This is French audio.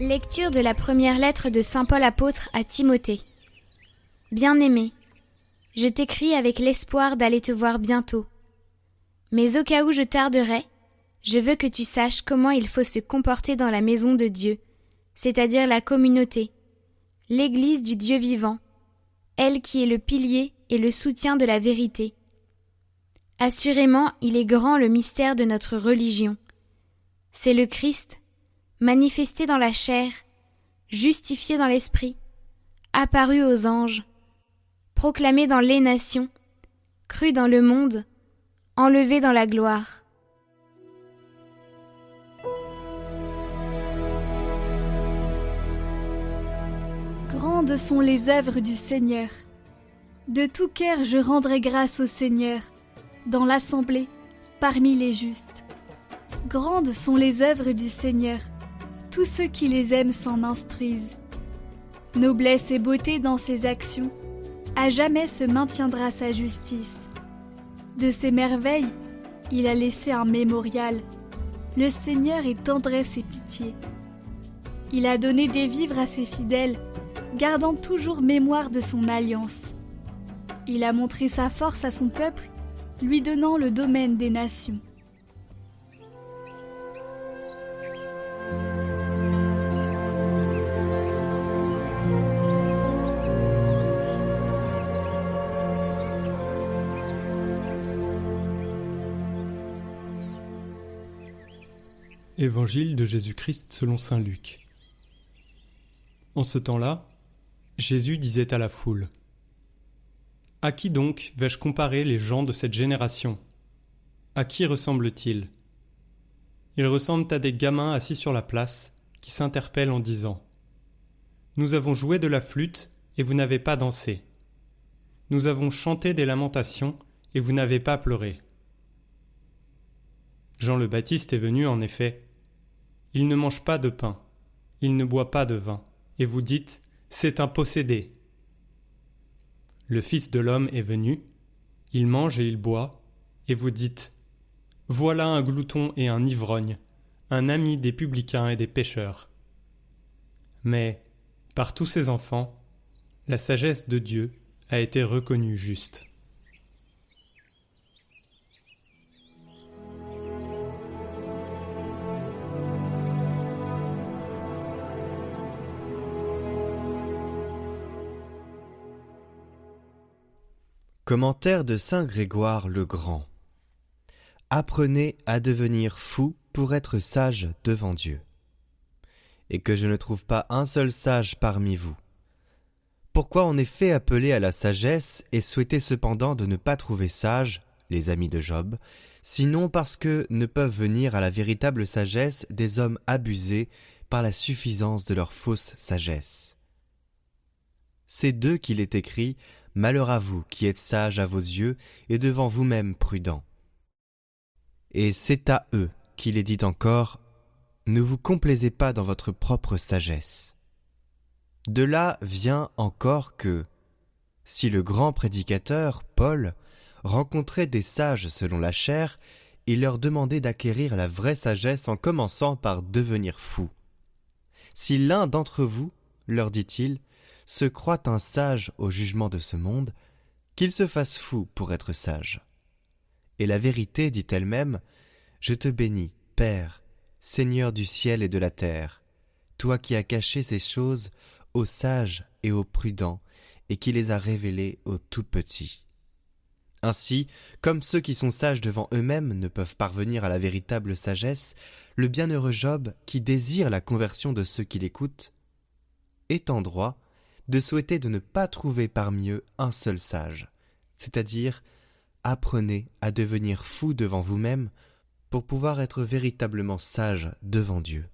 Lecture de la première lettre de Saint Paul apôtre à Timothée. Bien-aimé, je t'écris avec l'espoir d'aller te voir bientôt. Mais au cas où je tarderai, je veux que tu saches comment il faut se comporter dans la maison de Dieu, c'est-à-dire la communauté, l'Église du Dieu vivant, elle qui est le pilier et le soutien de la vérité. Assurément, il est grand le mystère de notre religion. C'est le Christ, manifesté dans la chair, justifié dans l'esprit, apparu aux anges, proclamé dans les nations, cru dans le monde, enlevé dans la gloire. Grandes sont les œuvres du Seigneur. De tout cœur je rendrai grâce au Seigneur, dans l'assemblée, parmi les justes. Grandes sont les œuvres du Seigneur tous ceux qui les aiment s'en instruisent. Noblesse et beauté dans ses actions, à jamais se maintiendra sa justice. De ses merveilles, il a laissé un mémorial. Le Seigneur est tendresse et pitié. Il a donné des vivres à ses fidèles, gardant toujours mémoire de son alliance. Il a montré sa force à son peuple, lui donnant le domaine des nations. Évangile de Jésus-Christ selon Saint Luc. En ce temps-là, Jésus disait à la foule À qui donc vais-je comparer les gens de cette génération? À qui ressemblent-ils Ils ressemblent à des gamins assis sur la place qui s'interpellent en disant Nous avons joué de la flûte et vous n'avez pas dansé. Nous avons chanté des lamentations et vous n'avez pas pleuré. Jean le Baptiste est venu en effet il ne mange pas de pain, il ne boit pas de vin, et vous dites C'est un possédé. Le Fils de l'homme est venu, il mange et il boit, et vous dites Voilà un glouton et un ivrogne, un ami des publicains et des pécheurs. Mais, par tous ses enfants, la sagesse de Dieu a été reconnue juste. Commentaire de Saint Grégoire le Grand. Apprenez à devenir fou pour être sage devant Dieu. Et que je ne trouve pas un seul sage parmi vous. Pourquoi en effet appeler à la sagesse et souhaiter cependant de ne pas trouver sage, les amis de Job, sinon parce que ne peuvent venir à la véritable sagesse des hommes abusés par la suffisance de leur fausse sagesse. C'est d'eux qu'il est écrit Malheur à vous qui êtes sages à vos yeux et devant vous-même prudents. Et c'est à eux qu'il est dit encore Ne vous complaisez pas dans votre propre sagesse. De là vient encore que, si le grand prédicateur, Paul, rencontrait des sages selon la chair, il leur demandait d'acquérir la vraie sagesse en commençant par devenir fou. Si l'un d'entre vous, leur dit-il, se croit un sage au jugement de ce monde, qu'il se fasse fou pour être sage. Et la vérité dit elle-même, Je te bénis, Père, Seigneur du ciel et de la terre, toi qui as caché ces choses aux sages et aux prudents, et qui les as révélées aux tout petits. Ainsi, comme ceux qui sont sages devant eux-mêmes ne peuvent parvenir à la véritable sagesse, le bienheureux Job, qui désire la conversion de ceux qui l'écoutent, est en droit de souhaiter de ne pas trouver parmi eux un seul sage, c'est-à-dire apprenez à devenir fou devant vous-même pour pouvoir être véritablement sage devant Dieu.